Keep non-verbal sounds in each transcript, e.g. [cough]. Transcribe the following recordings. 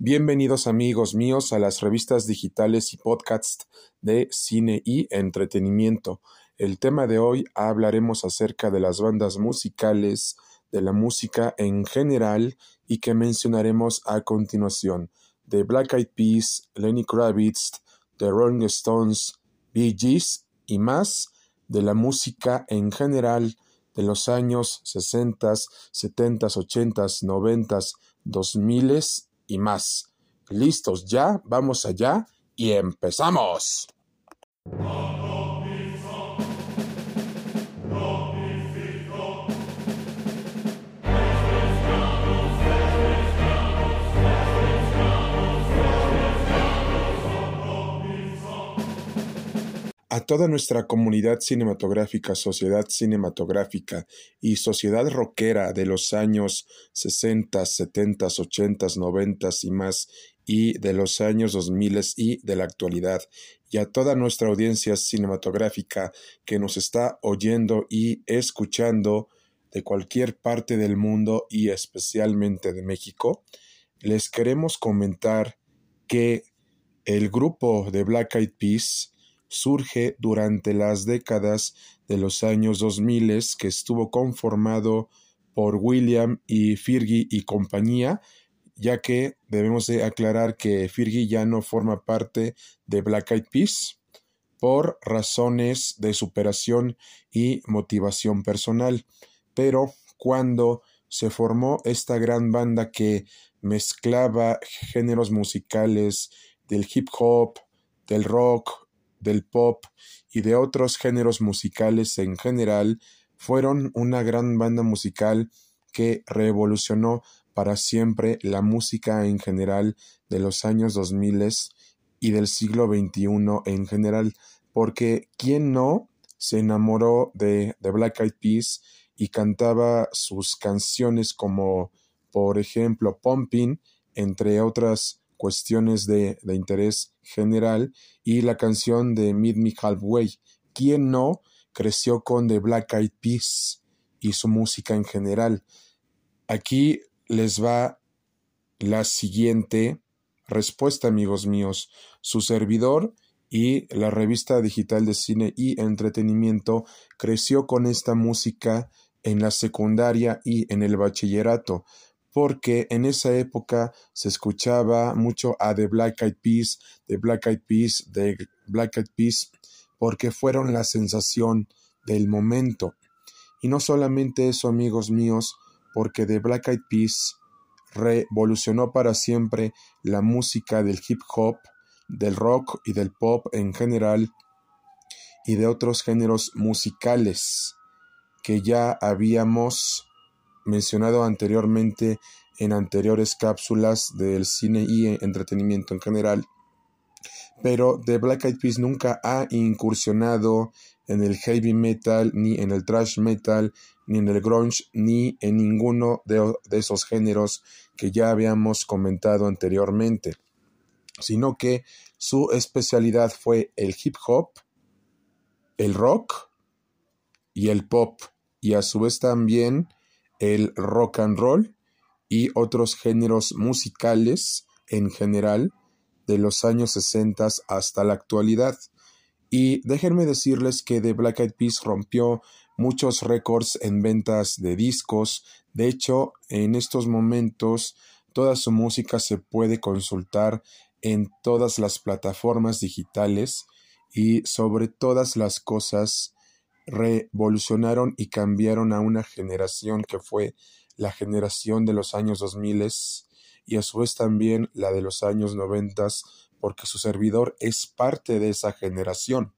Bienvenidos amigos míos a las revistas digitales y podcasts de cine y entretenimiento. El tema de hoy hablaremos acerca de las bandas musicales, de la música en general y que mencionaremos a continuación. De Black Eyed Peas, Lenny Kravitz, The Rolling Stones, Bee Gees y más de la música en general de los años 60, 70, 80, 90, 2000 y más. ¿Listos ya? Vamos allá y empezamos. A toda nuestra comunidad cinematográfica, sociedad cinematográfica y sociedad rockera de los años 60, 70, 80, 90 y más y de los años 2000 y de la actualidad, y a toda nuestra audiencia cinematográfica que nos está oyendo y escuchando de cualquier parte del mundo y especialmente de México, les queremos comentar que el grupo de Black Eyed Peas surge durante las décadas de los años 2000 que estuvo conformado por William y Fergie y compañía, ya que debemos de aclarar que Fergie ya no forma parte de Black Eyed Peas por razones de superación y motivación personal. Pero cuando se formó esta gran banda que mezclaba géneros musicales del hip hop, del rock, del pop y de otros géneros musicales en general, fueron una gran banda musical que revolucionó para siempre la música en general de los años 2000 y del siglo XXI en general, porque ¿quién no se enamoró de, de Black Eyed Peas y cantaba sus canciones como, por ejemplo, Pumping, entre otras cuestiones de, de interés general y la canción de Meet Me Halfway. ¿Quién no creció con The Black Eyed Peas y su música en general? Aquí les va la siguiente respuesta, amigos míos. Su servidor y la revista digital de cine y entretenimiento creció con esta música en la secundaria y en el bachillerato porque en esa época se escuchaba mucho a The Black Eyed Peas, The Black Eyed Peas, The Black Eyed Peas, porque fueron la sensación del momento. Y no solamente eso, amigos míos, porque The Black Eyed Peas revolucionó para siempre la música del hip hop, del rock y del pop en general, y de otros géneros musicales que ya habíamos mencionado anteriormente en anteriores cápsulas del cine y entretenimiento en general. Pero The Black Eyed Peas nunca ha incursionado en el heavy metal, ni en el thrash metal, ni en el grunge, ni en ninguno de, de esos géneros que ya habíamos comentado anteriormente, sino que su especialidad fue el hip hop, el rock y el pop, y a su vez también el rock and roll y otros géneros musicales en general de los años 60 hasta la actualidad. Y déjenme decirles que The Black Eyed Peas rompió muchos récords en ventas de discos. De hecho, en estos momentos toda su música se puede consultar en todas las plataformas digitales y sobre todas las cosas revolucionaron y cambiaron a una generación que fue la generación de los años 2000 y a su vez también la de los años 90 porque su servidor es parte de esa generación.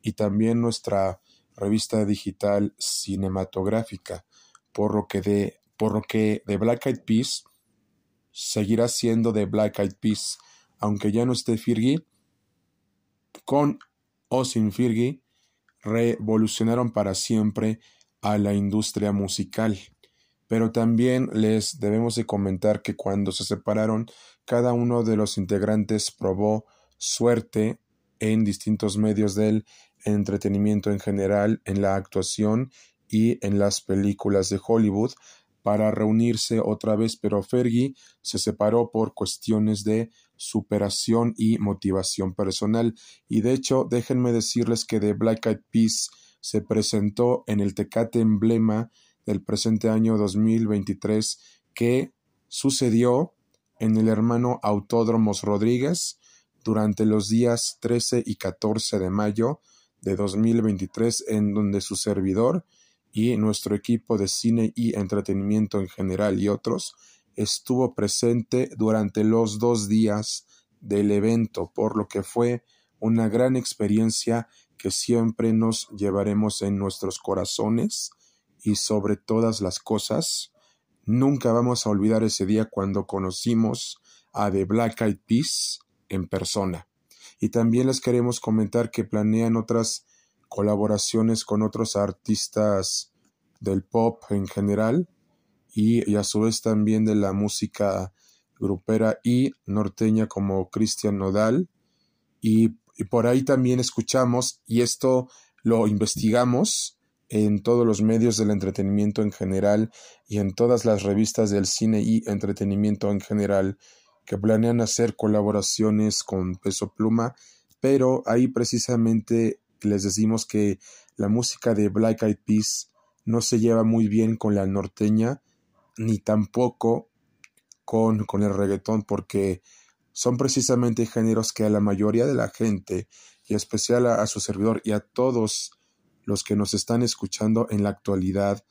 Y también nuestra revista digital cinematográfica por lo que de por lo que de Black Eyed Peas seguirá siendo de Black Eyed Peas aunque ya no esté Firgi con o sin Firgi revolucionaron para siempre a la industria musical. Pero también les debemos de comentar que cuando se separaron, cada uno de los integrantes probó suerte en distintos medios del entretenimiento en general, en la actuación y en las películas de Hollywood, para reunirse otra vez, pero Fergie se separó por cuestiones de superación y motivación personal. Y de hecho, déjenme decirles que The Black Eyed Peas se presentó en el Tecate Emblema del presente año 2023 que sucedió en el hermano Autódromos Rodríguez durante los días 13 y 14 de mayo de 2023 en donde su servidor y nuestro equipo de cine y entretenimiento en general y otros estuvo presente durante los dos días del evento, por lo que fue una gran experiencia que siempre nos llevaremos en nuestros corazones y sobre todas las cosas. Nunca vamos a olvidar ese día cuando conocimos a The Black Eyed Peas en persona. Y también les queremos comentar que planean otras colaboraciones con otros artistas del pop en general y, a su vez también de la música grupera y norteña como Cristian Nodal. Y, y por ahí también escuchamos y esto lo investigamos en todos los medios del entretenimiento en general y en todas las revistas del cine y entretenimiento en general que planean hacer colaboraciones con Peso Pluma, pero ahí precisamente les decimos que la música de Black Eyed Peas no se lleva muy bien con la norteña ni tampoco con, con el reggaetón porque son precisamente géneros que a la mayoría de la gente y especial a, a su servidor y a todos los que nos están escuchando en la actualidad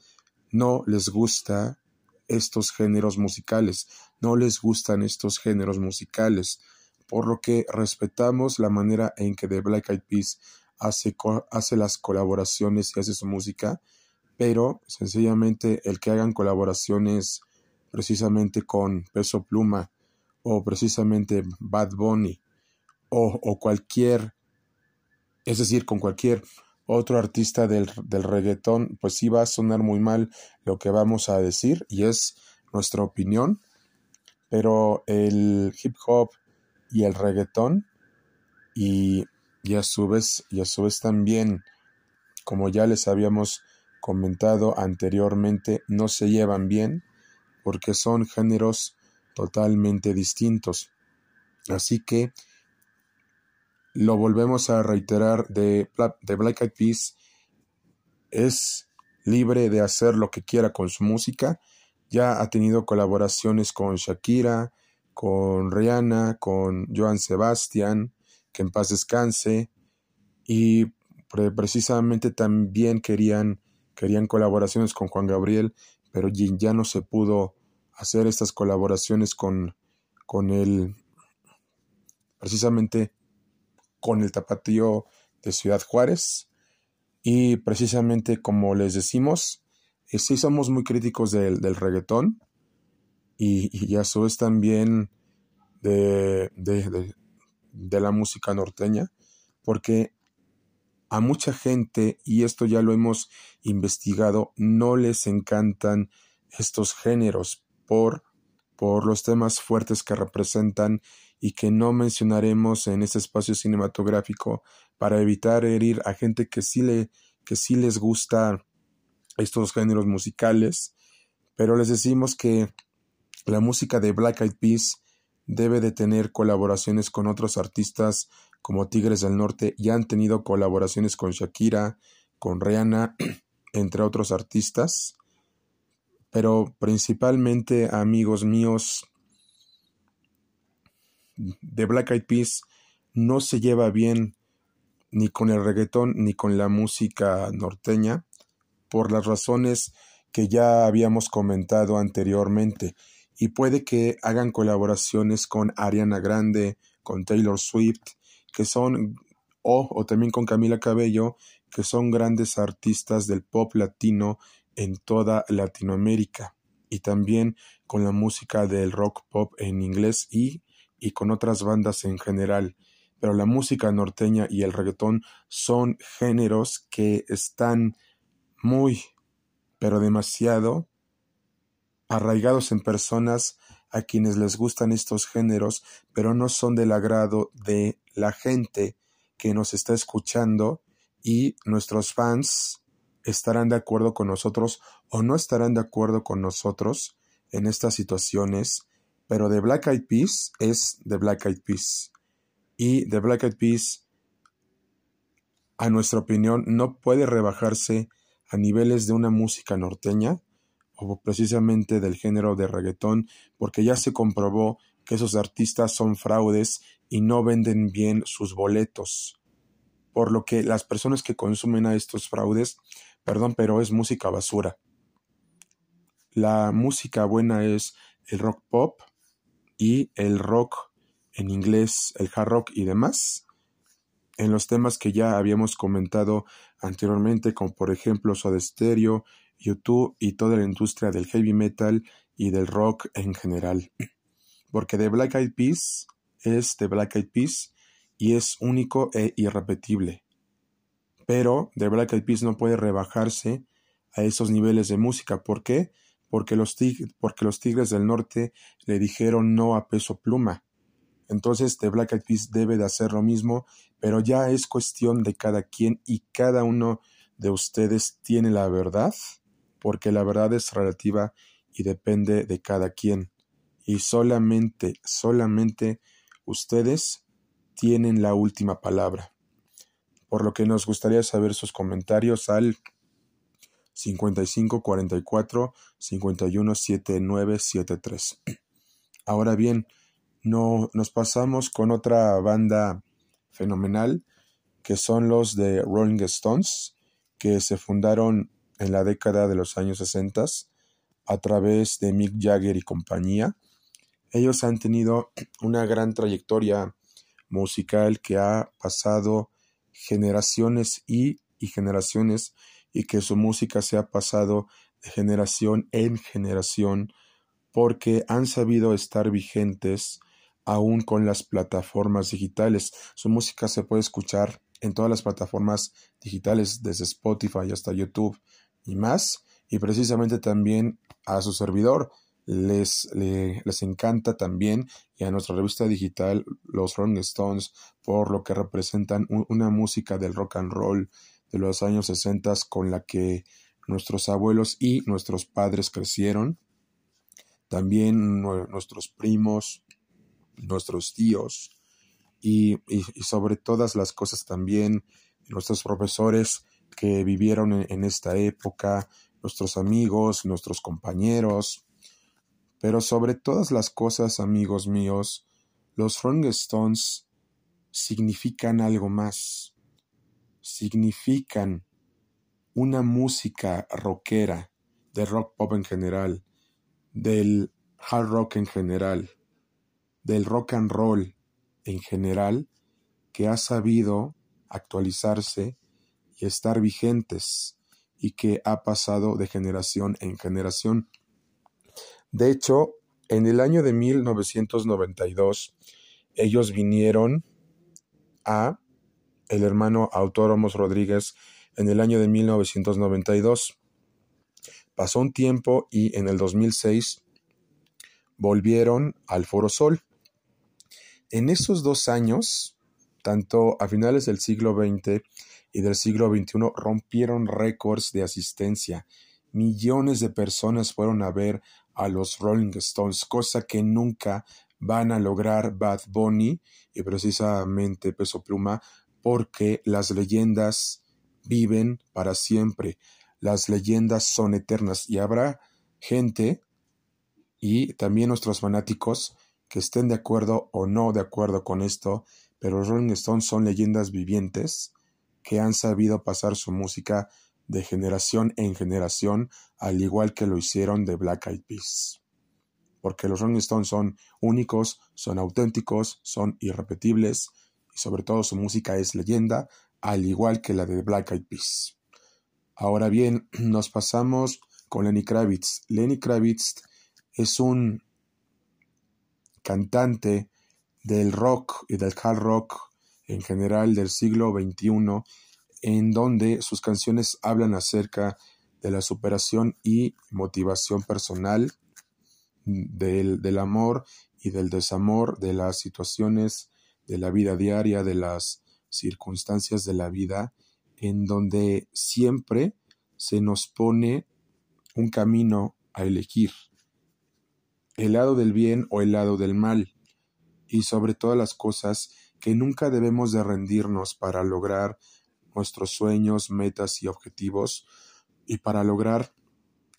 no les gusta estos géneros musicales, no les gustan estos géneros musicales, por lo que respetamos la manera en que The Black Eyed Peas hace, hace las colaboraciones y hace su música, pero sencillamente el que hagan colaboraciones precisamente con Peso Pluma o precisamente Bad Bunny o, o cualquier, es decir, con cualquier otro artista del, del reggaetón, pues sí va a sonar muy mal lo que vamos a decir y es nuestra opinión, pero el hip hop y el reggaetón y y a su vez y a su vez también como ya les habíamos comentado anteriormente no se llevan bien porque son géneros totalmente distintos. Así que lo volvemos a reiterar de, de Black Eyed Peas es libre de hacer lo que quiera con su música. Ya ha tenido colaboraciones con Shakira con Rihanna con Joan Sebastian que en paz descanse, y precisamente también querían, querían colaboraciones con Juan Gabriel, pero ya no se pudo hacer estas colaboraciones con, con el, precisamente con el tapatío de Ciudad Juárez, y precisamente como les decimos, eh, sí somos muy críticos del, del reggaetón, y, y a su también de, de, de la música norteña, porque a mucha gente, y esto ya lo hemos investigado, no les encantan estos géneros por, por los temas fuertes que representan y que no mencionaremos en este espacio cinematográfico para evitar herir a gente que sí, le, que sí les gusta estos géneros musicales, pero les decimos que la música de Black Eyed Peas debe de tener colaboraciones con otros artistas como Tigres del Norte y han tenido colaboraciones con Shakira, con Rihanna, [clears throat] entre otros artistas. Pero principalmente, amigos míos, de Black Eyed Peas no se lleva bien ni con el reggaetón ni con la música norteña por las razones que ya habíamos comentado anteriormente y puede que hagan colaboraciones con Ariana Grande, con Taylor Swift, que son, o, o también con Camila Cabello, que son grandes artistas del pop latino en toda Latinoamérica y también con la música del rock pop en inglés y, y con otras bandas en general. Pero la música norteña y el reggaetón son géneros que están muy, pero demasiado arraigados en personas a quienes les gustan estos géneros, pero no son del agrado de la gente que nos está escuchando y nuestros fans estarán de acuerdo con nosotros o no estarán de acuerdo con nosotros en estas situaciones, pero The Black Eyed Peas es The Black Eyed Peas. Y The Black Eyed Peas, a nuestra opinión, no puede rebajarse a niveles de una música norteña o precisamente del género de reggaetón, porque ya se comprobó que esos artistas son fraudes y no venden bien sus boletos. Por lo que las personas que consumen a estos fraudes, perdón, pero es música basura. La música buena es el rock pop y el rock en inglés, el hard rock y demás. En los temas que ya habíamos comentado anteriormente, como por ejemplo Soda Stereo, YouTube y toda la industria del heavy metal y del rock en general. Porque The Black Eyed Peas es The Black Eyed Peas y es único e irrepetible. Pero The Black Eyed Peas no puede rebajarse a esos niveles de música. ¿Por qué? Porque los, porque los Tigres del Norte le dijeron no a peso pluma. Entonces The Black Eyed Peas debe de hacer lo mismo, pero ya es cuestión de cada quien y cada uno de ustedes tiene la verdad porque la verdad es relativa y depende de cada quien. Y solamente, solamente ustedes tienen la última palabra. Por lo que nos gustaría saber sus comentarios al 5544 517973. Ahora bien, no, nos pasamos con otra banda fenomenal que son los de Rolling Stones, que se fundaron en la década de los años 60 a través de Mick Jagger y compañía. Ellos han tenido una gran trayectoria musical que ha pasado generaciones y, y generaciones y que su música se ha pasado de generación en generación porque han sabido estar vigentes aún con las plataformas digitales. Su música se puede escuchar en todas las plataformas digitales, desde Spotify hasta YouTube y más. Y precisamente también a su servidor les, les encanta también y a nuestra revista digital los Rolling Stones por lo que representan una música del rock and roll de los años 60 con la que nuestros abuelos y nuestros padres crecieron. También nuestros primos, nuestros tíos y, y sobre todas las cosas también nuestros profesores que vivieron en, esta época, nuestros amigos, nuestros compañeros. Pero sobre todas las cosas, amigos míos, los Rolling Stones significan algo más. Significan una música rockera, de rock pop en general, del hard rock en general, del rock and roll en general, que ha sabido actualizarse estar vigentes y que ha pasado de generación en generación. De hecho, en el año de 1992, ellos vinieron a el hermano Autónomos Rodríguez en el año de 1992. Pasó un tiempo y en el 2006 volvieron al Foro Sol. En esos dos años, tanto a finales del siglo XX y del siglo XXI rompieron récords de asistencia. Millones de personas fueron a ver a los Rolling Stones, cosa que nunca van a lograr Bad Bunny y precisamente Peso Pluma, porque las leyendas viven para siempre, las leyendas son eternas y habrá gente y también nuestros fanáticos que estén de acuerdo o no de acuerdo con esto, pero los Rolling Stones son leyendas vivientes que han sabido pasar su música de generación en generación, al igual que lo hicieron de Black Eyed Peas. Porque los Rolling Stones son únicos, son auténticos, son irrepetibles y sobre todo su música es leyenda, al igual que la de Black Eyed Peas. Ahora bien, [clears throat] nos pasamos con Lenny Kravitz. Lenny Kravitz es un cantante del rock y del hard rock en general del siglo XXI, en donde sus canciones hablan acerca de la superación y motivación personal, del, del amor y del desamor, de las situaciones de la vida diaria, de las circunstancias de la vida, en donde siempre se nos pone un camino a elegir, el lado del bien o el lado del mal, y sobre todas las cosas que nunca debemos de rendirnos para lograr nuestros sueños, metas y objetivos, y para lograr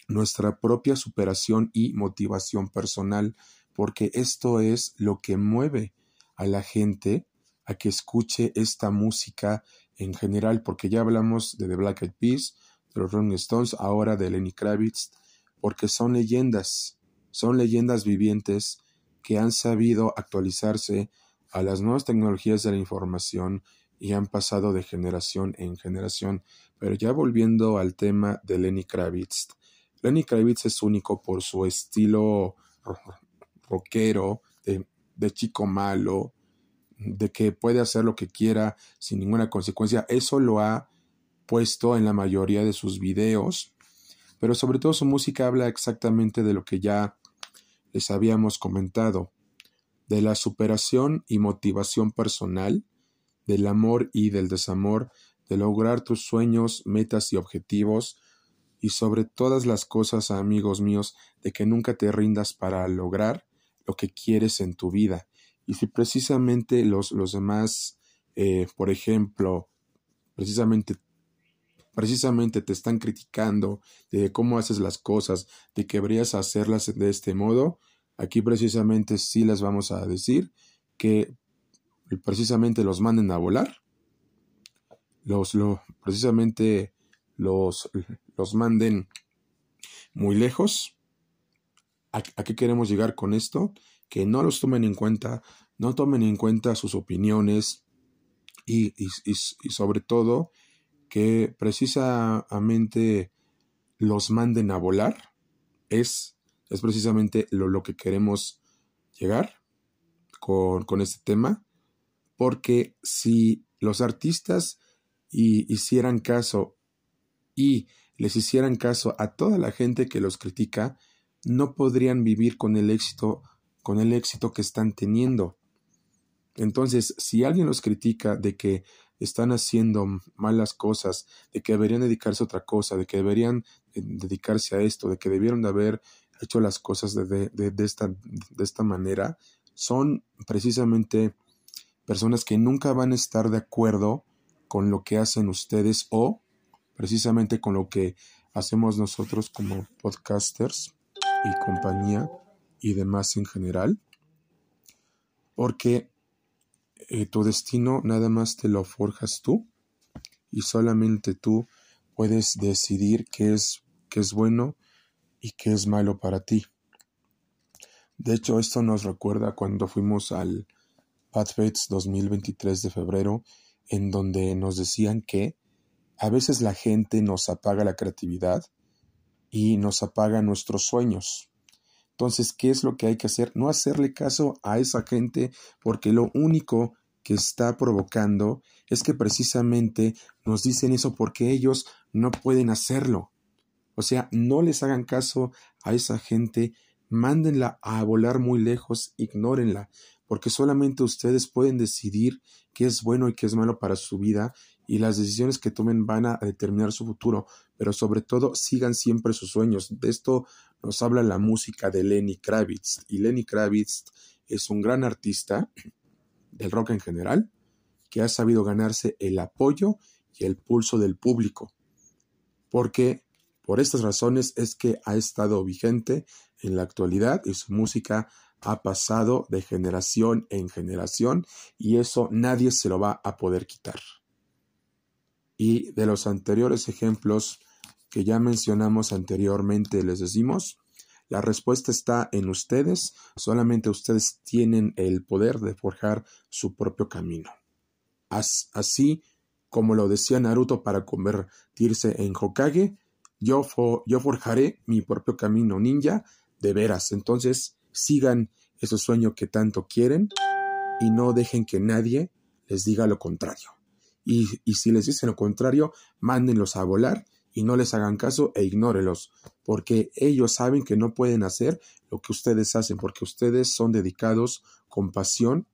nuestra propia superación y motivación personal, porque esto es lo que mueve a la gente a que escuche esta música en general, porque ya hablamos de The Black Eyed Peas, de los Rolling Stones, ahora de Lenny Kravitz, porque son leyendas, son leyendas vivientes que han sabido actualizarse a las nuevas tecnologías de la información y han pasado de generación en generación. Pero ya volviendo al tema de Lenny Kravitz, Lenny Kravitz es único por su estilo rockero, de, de chico malo, de que puede hacer lo que quiera sin ninguna consecuencia. Eso lo ha puesto en la mayoría de sus videos, pero sobre todo su música habla exactamente de lo que ya les habíamos comentado, de la superación y motivación personal, del amor y del desamor, de lograr tus sueños, metas y objetivos, y sobre todas las cosas, amigos míos, de que nunca te rindas para lograr lo que quieres en tu vida. Y si precisamente los, los demás, eh, por ejemplo, precisamente precisamente te están criticando de cómo haces las cosas, de que deberías hacerlas de este modo, aquí precisamente sí les vamos a decir que precisamente los manden a volar, los, lo, precisamente los, los manden muy lejos. ¿A, qué queremos llegar con esto? Que no los tomen en cuenta, no tomen en cuenta sus opiniones y, y, sobre todo que precisamente los manden a volar. Es, es precisamente lo, lo que queremos llegar con, con este tema. Porque si los artistas y hicieran caso y les hicieran caso a toda la gente que los critica, no podrían vivir con el éxito, con el éxito que están teniendo. Entonces, si alguien los critica de que están haciendo malas cosas, de que deberían dedicarse a otra cosa, de que deberían eh, dedicarse a esto, de que debieron de haber hecho las cosas de, de, esta, de esta manera, son precisamente personas que nunca van a estar de acuerdo con lo que hacen ustedes o precisamente con lo que hacemos nosotros como podcasters y compañía y demás en general, porque eh, tu destino nada más te lo forjas tú y solamente tú puedes decidir qué es, qué es bueno y qué es malo para ti. De hecho, esto nos recuerda cuando fuimos al Path 2023 de febrero, en donde nos decían que a veces la gente nos apaga la creatividad y nos apaga nuestros sueños. Entonces, ¿qué es lo que hay que hacer? No hacerle caso a esa gente porque lo único que está provocando es que precisamente nos dicen eso porque ellos no pueden hacerlo. O sea, no les hagan caso a esa gente, mándenla a volar muy lejos, ignórenla, porque solamente ustedes pueden decidir qué es bueno y qué es malo para su vida y las decisiones que tomen van a determinar su futuro, pero sobre todo sigan siempre sus sueños. De esto nos habla la música de Lenny Kravitz y Lenny Kravitz es un gran artista del rock en general que ha sabido ganarse el apoyo y el pulso del público. Porque por estas razones es que ha estado vigente en la actualidad y su música ha pasado de generación en generación y eso nadie se lo va a poder quitar. Y de los anteriores ejemplos que ya mencionamos anteriormente, les decimos, la respuesta está en ustedes, solamente ustedes tienen el poder de forjar su propio camino. Así como lo decía Naruto para convertirse en Hokage, yo, yo forjaré mi propio camino ninja de veras. Entonces, sigan ese sueño que tanto quieren y no dejen que nadie les diga lo contrario. Y, si les dicen lo contrario, mándenlos a volar y no les hagan caso e ignórelos, porque ellos saben que no pueden hacer lo que ustedes hacen, porque ustedes son dedicados con pasión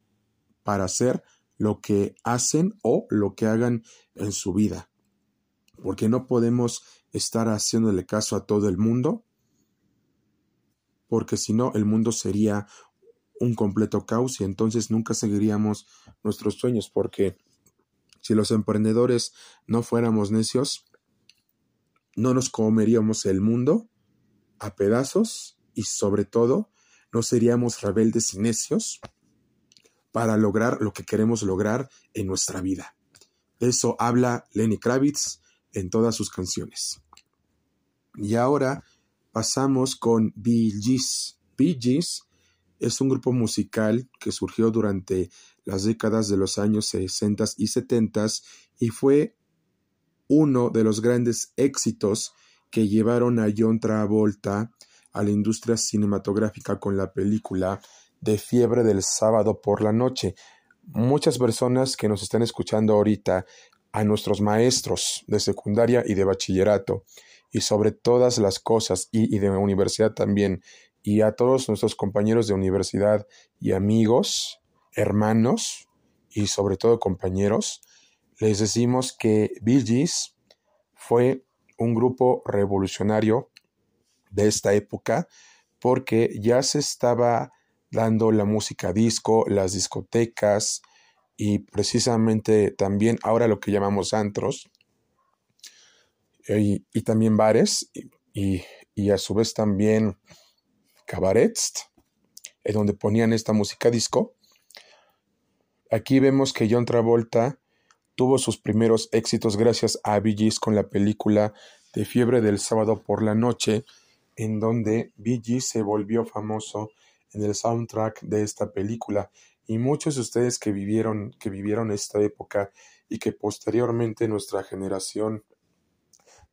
para hacer lo que hacen o lo que hagan en su vida. Porque no podemos estar haciéndole caso a todo el mundo, porque si no, el mundo sería un completo caos y entonces nunca seguiríamos nuestros sueños, porque si los emprendedores no fuéramos necios, no nos comeríamos el mundo a pedazos y sobre todo no seríamos rebeldes y necios para lograr lo que queremos lograr en nuestra vida. eso habla Lenny Kravitz en todas sus canciones. Y ahora pasamos con Bee Gees. Bee Gees es un grupo musical que surgió durante las décadas de los años 60 y 70 y fue uno de los grandes éxitos que llevaron a John Travolta a la industria cinematográfica con la película de Fiebre del sábado por la noche. Muchas personas que nos están escuchando ahorita, a nuestros maestros de secundaria y de bachillerato, y sobre todas las cosas, y, de universidad también, y a todos nuestros compañeros de universidad y amigos, hermanos, y sobre todo compañeros, les decimos que Bee fue un grupo revolucionario de esta época porque ya se estaba dando la música disco, las discotecas y precisamente también ahora lo que llamamos antros y, también bares y, y, a su vez también cabarets en donde ponían esta música disco. Aquí vemos que John Travolta tuvo sus primeros éxitos gracias a Bee con la película de Fiebre del sábado por la noche, en donde Bee se volvió famoso en el soundtrack de esta película. Y muchos de ustedes que vivieron, que vivieron esta época y que posteriormente nuestra generación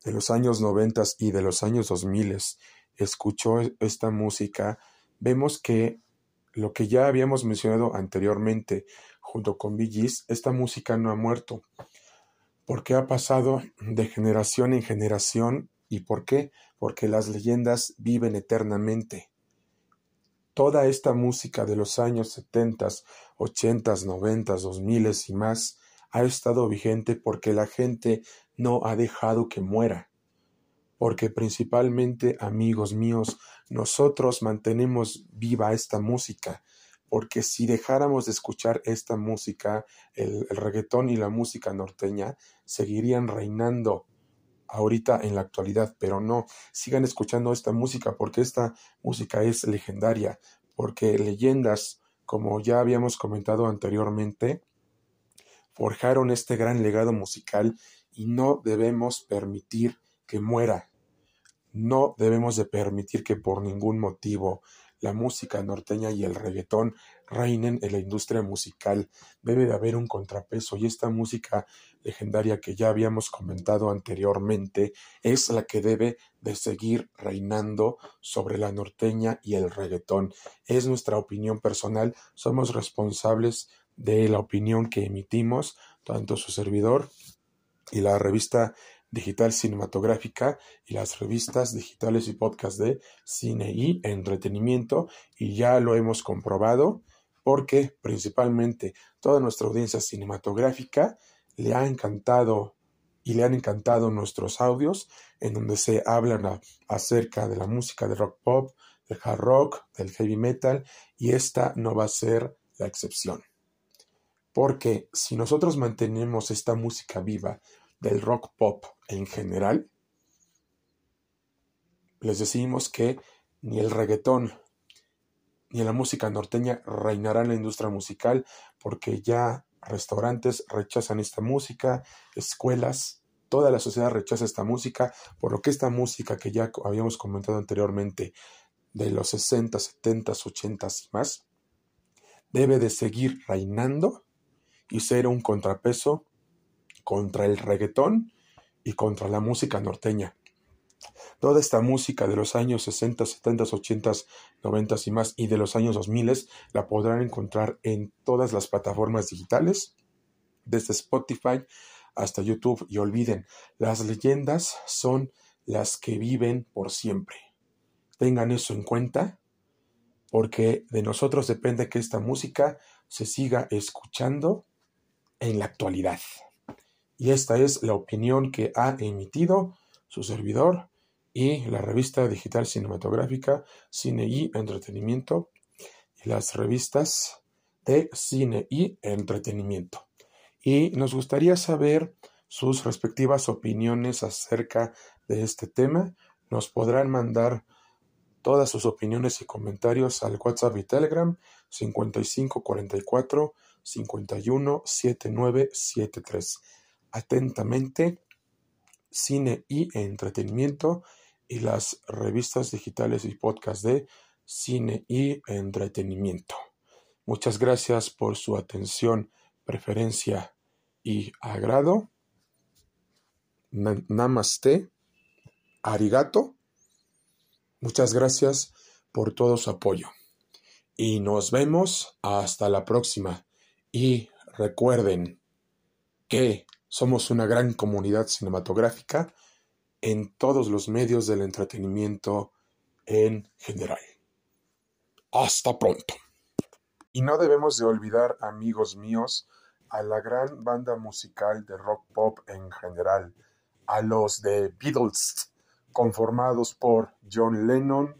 de los años noventas y de los años dos miles escuchó esta música, vemos que lo que ya habíamos mencionado anteriormente, junto con Bee esta música no ha muerto, porque ha pasado de generación en generación. ¿Y por qué? Porque las leyendas viven eternamente. Toda esta música de los años 70, 80, 90, 2000 y más ha estado vigente porque la gente no ha dejado que muera. Porque principalmente, amigos míos, nosotros mantenemos viva esta música porque si dejáramos de escuchar esta música, el, reggaetón y la música norteña seguirían reinando ahorita en la actualidad, pero no, sigan escuchando esta música porque esta música es legendaria, porque leyendas, como ya habíamos comentado anteriormente, forjaron este gran legado musical y no debemos permitir que muera. No debemos de permitir que por ningún motivo la música norteña y el reggaetón reinen en la industria musical. Debe de haber un contrapeso y esta música legendaria que ya habíamos comentado anteriormente es la que debe de seguir reinando sobre la norteña y el reggaetón. Es nuestra opinión personal, somos responsables de la opinión que emitimos, tanto su servidor y la revista digital cinematográfica y las revistas digitales y podcast de cine y entretenimiento y ya lo hemos comprobado porque principalmente toda nuestra audiencia cinematográfica le ha encantado y le han encantado nuestros audios en donde se hablan acerca de la música de rock pop, del hard rock, del heavy metal y esta no va a ser la excepción. Porque si nosotros mantenemos esta música viva, del rock pop en general, les decimos que ni el reggaetón ni la música norteña reinará en la industria musical porque ya restaurantes rechazan esta música, escuelas, toda la sociedad rechaza esta música, por lo que esta música que ya habíamos comentado anteriormente de los 60, 70, 80 y más, debe de seguir reinando y ser un contrapeso contra el reggaetón y contra la música norteña. Toda esta música de los años 60, 70, 80, 90 y más y de los años 2000 la podrán encontrar en todas las plataformas digitales, desde Spotify hasta YouTube. Y olviden, las leyendas son las que viven por siempre. Tengan eso en cuenta, porque de nosotros depende que esta música se siga escuchando en la actualidad y esta es la opinión que ha emitido su servidor, y la revista digital cinematográfica Cine y Entretenimiento, y las revistas de cine y entretenimiento. Y nos gustaría saber sus respectivas opiniones acerca de este tema. Nos podrán mandar todas sus opiniones y comentarios al WhatsApp y Telegram 5544 51 7973. Atentamente, cine y entretenimiento y las revistas digitales y podcast de cine y entretenimiento. Muchas gracias por su atención, preferencia y agrado. Namaste. Arigato. Muchas gracias por todo su apoyo. Y nos vemos hasta la próxima. Y recuerden que somos una gran comunidad cinematográfica en todos los medios del entretenimiento en general. Hasta pronto. Y no debemos de olvidar, amigos míos, a la gran banda musical de rock pop en general, a los de Beatles, conformados por John Lennon,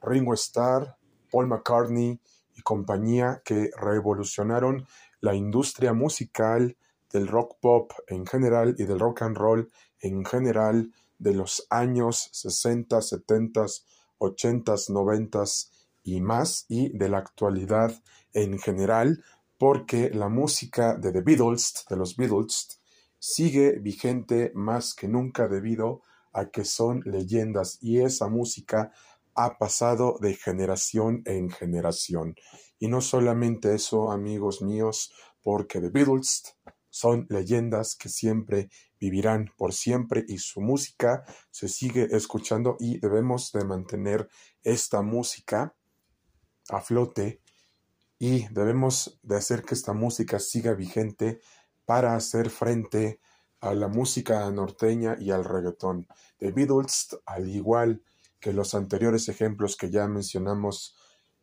Ringo Starr, Paul McCartney y compañía que revolucionaron la industria musical del rock pop en general y del rock and roll en general de los años 60, 70, 80, 90 y más y de la actualidad en general porque la música de The Beatles, de los Beatles, sigue vigente más que nunca debido a que son leyendas y esa música ha pasado de generación en generación. Y no solamente eso, amigos míos, porque The Beatles son leyendas que siempre vivirán por siempre y su música se sigue escuchando y debemos de mantener esta música a flote y debemos de hacer que esta música siga vigente para hacer frente a la música norteña y al reggaetón. The Beatles, al igual que los anteriores ejemplos que ya mencionamos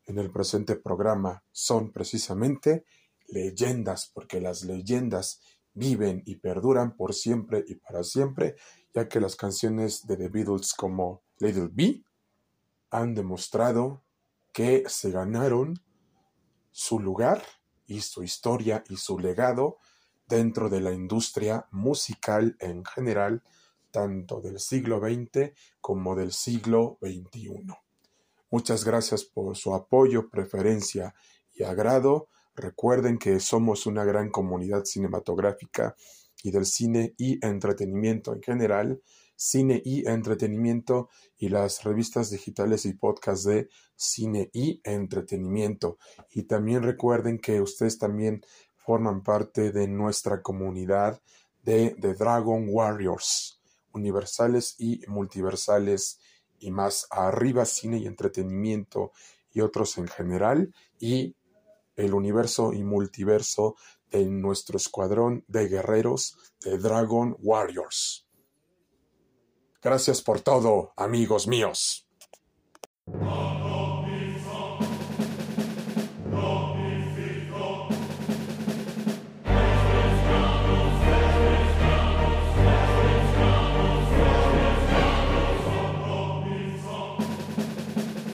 en el presente programa, son precisamente leyendas, porque las leyendas viven y perduran por siempre y para siempre, ya que las canciones de The Beatles como Little B han demostrado que se ganaron su lugar y su historia y su legado dentro de la industria musical en general, tanto del siglo XX como del siglo XXI. Muchas gracias por su apoyo, preferencia y agrado. Recuerden que somos una gran comunidad cinematográfica y del cine y entretenimiento en general cine y entretenimiento y las revistas digitales y podcasts de cine y entretenimiento. Y también recuerden que ustedes también forman parte de nuestra comunidad de The Dragon Warriors, universales y multiversales y más arriba cine y entretenimiento y otros en general y el universo y multiverso de nuestro escuadrón de guerreros de Dragon Warriors. Gracias por todo, amigos míos.